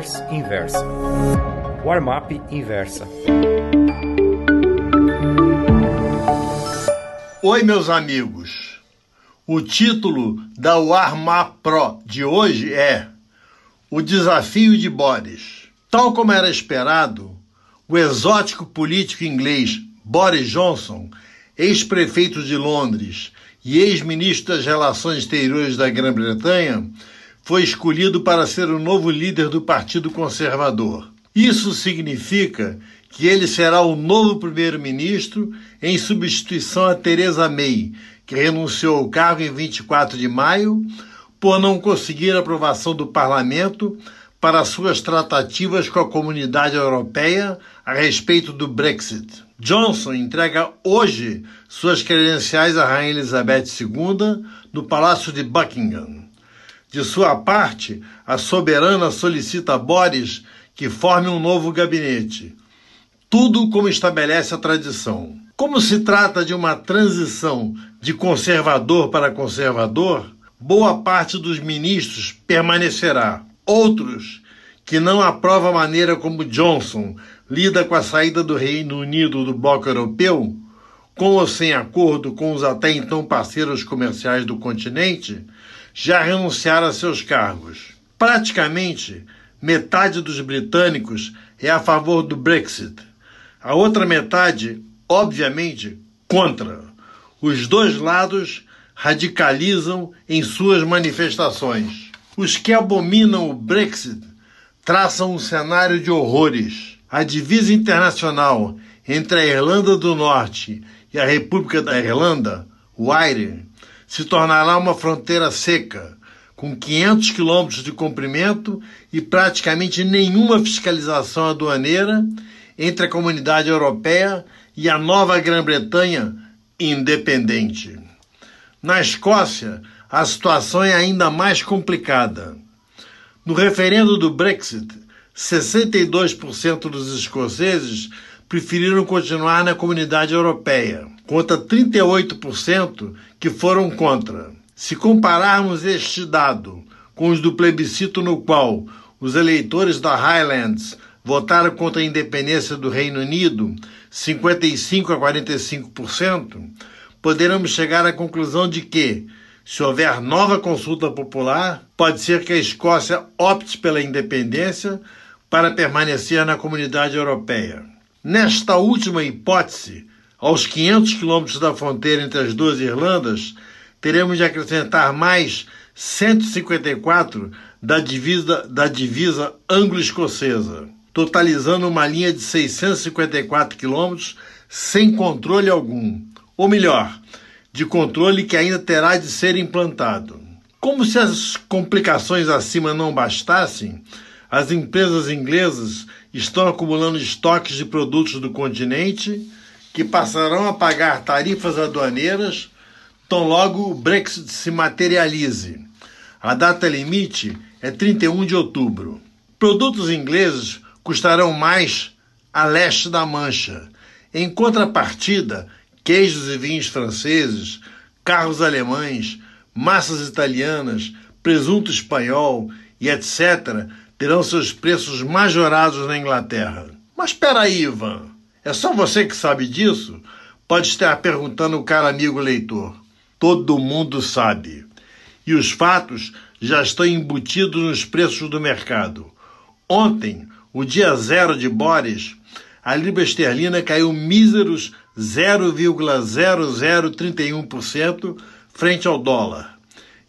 Newsletters Inversa. Warm-up Inversa. Oi, meus amigos. O título da Warm-up Pro de hoje é O Desafio de Boris. Tal como era esperado, o exótico político inglês Boris Johnson, ex-prefeito de Londres e ex-ministro das Relações Exteriores da Grã-Bretanha, foi escolhido para ser o novo líder do Partido Conservador. Isso significa que ele será o novo primeiro-ministro em substituição a Theresa May, que renunciou ao cargo em 24 de maio por não conseguir aprovação do parlamento para suas tratativas com a comunidade europeia a respeito do Brexit. Johnson entrega hoje suas credenciais à Rainha Elizabeth II no Palácio de Buckingham. De sua parte, a soberana solicita a Boris que forme um novo gabinete. Tudo como estabelece a tradição. Como se trata de uma transição de conservador para conservador, boa parte dos ministros permanecerá. Outros, que não aprovam a maneira como Johnson lida com a saída do Reino Unido do bloco europeu, com ou sem acordo com os até então parceiros comerciais do continente, já renunciaram a seus cargos. Praticamente, metade dos britânicos é a favor do Brexit. A outra metade, obviamente, contra. Os dois lados radicalizam em suas manifestações. Os que abominam o Brexit traçam um cenário de horrores. A divisa internacional entre a Irlanda do Norte e a República da Irlanda, o Eire, se tornará uma fronteira seca, com 500 quilômetros de comprimento e praticamente nenhuma fiscalização aduaneira entre a comunidade europeia e a nova Grã-Bretanha independente. Na Escócia, a situação é ainda mais complicada. No referendo do Brexit, 62% dos escoceses preferiram continuar na comunidade europeia, contra 38% que foram contra. Se compararmos este dado com os do plebiscito no qual os eleitores da Highlands votaram contra a independência do Reino Unido, 55 a 45%, poderemos chegar à conclusão de que, se houver nova consulta popular, pode ser que a Escócia opte pela independência para permanecer na comunidade europeia. Nesta última hipótese, aos 500 quilômetros da fronteira entre as duas Irlandas, teremos de acrescentar mais 154 da divisa, da divisa anglo-escocesa totalizando uma linha de 654 quilômetros sem controle algum, ou melhor, de controle que ainda terá de ser implantado. Como se as complicações acima não bastassem, as empresas inglesas estão acumulando estoques de produtos do continente que passarão a pagar tarifas aduaneiras tão logo o Brexit se materialize. A data limite é 31 de outubro. Produtos ingleses custarão mais a leste da Mancha. Em contrapartida, queijos e vinhos franceses, carros alemães, massas italianas, presunto espanhol e etc. terão seus preços majorados na Inglaterra. Mas espera aí, Ivan. É só você que sabe disso? Pode estar perguntando o cara amigo leitor. Todo mundo sabe. E os fatos já estão embutidos nos preços do mercado. Ontem, o dia zero de Boris, a libra esterlina caiu míseros 0,0031% frente ao dólar.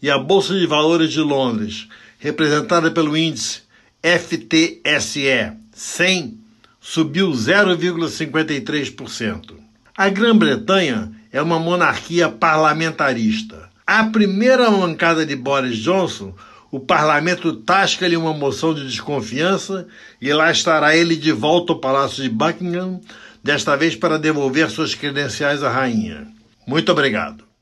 E a Bolsa de Valores de Londres, representada pelo índice FTSE 100, subiu 0,53%. A Grã-Bretanha é uma monarquia parlamentarista. A primeira mancada de Boris Johnson o parlamento tasca-lhe uma moção de desconfiança e lá estará ele de volta ao Palácio de Buckingham, desta vez para devolver suas credenciais à rainha. Muito obrigado.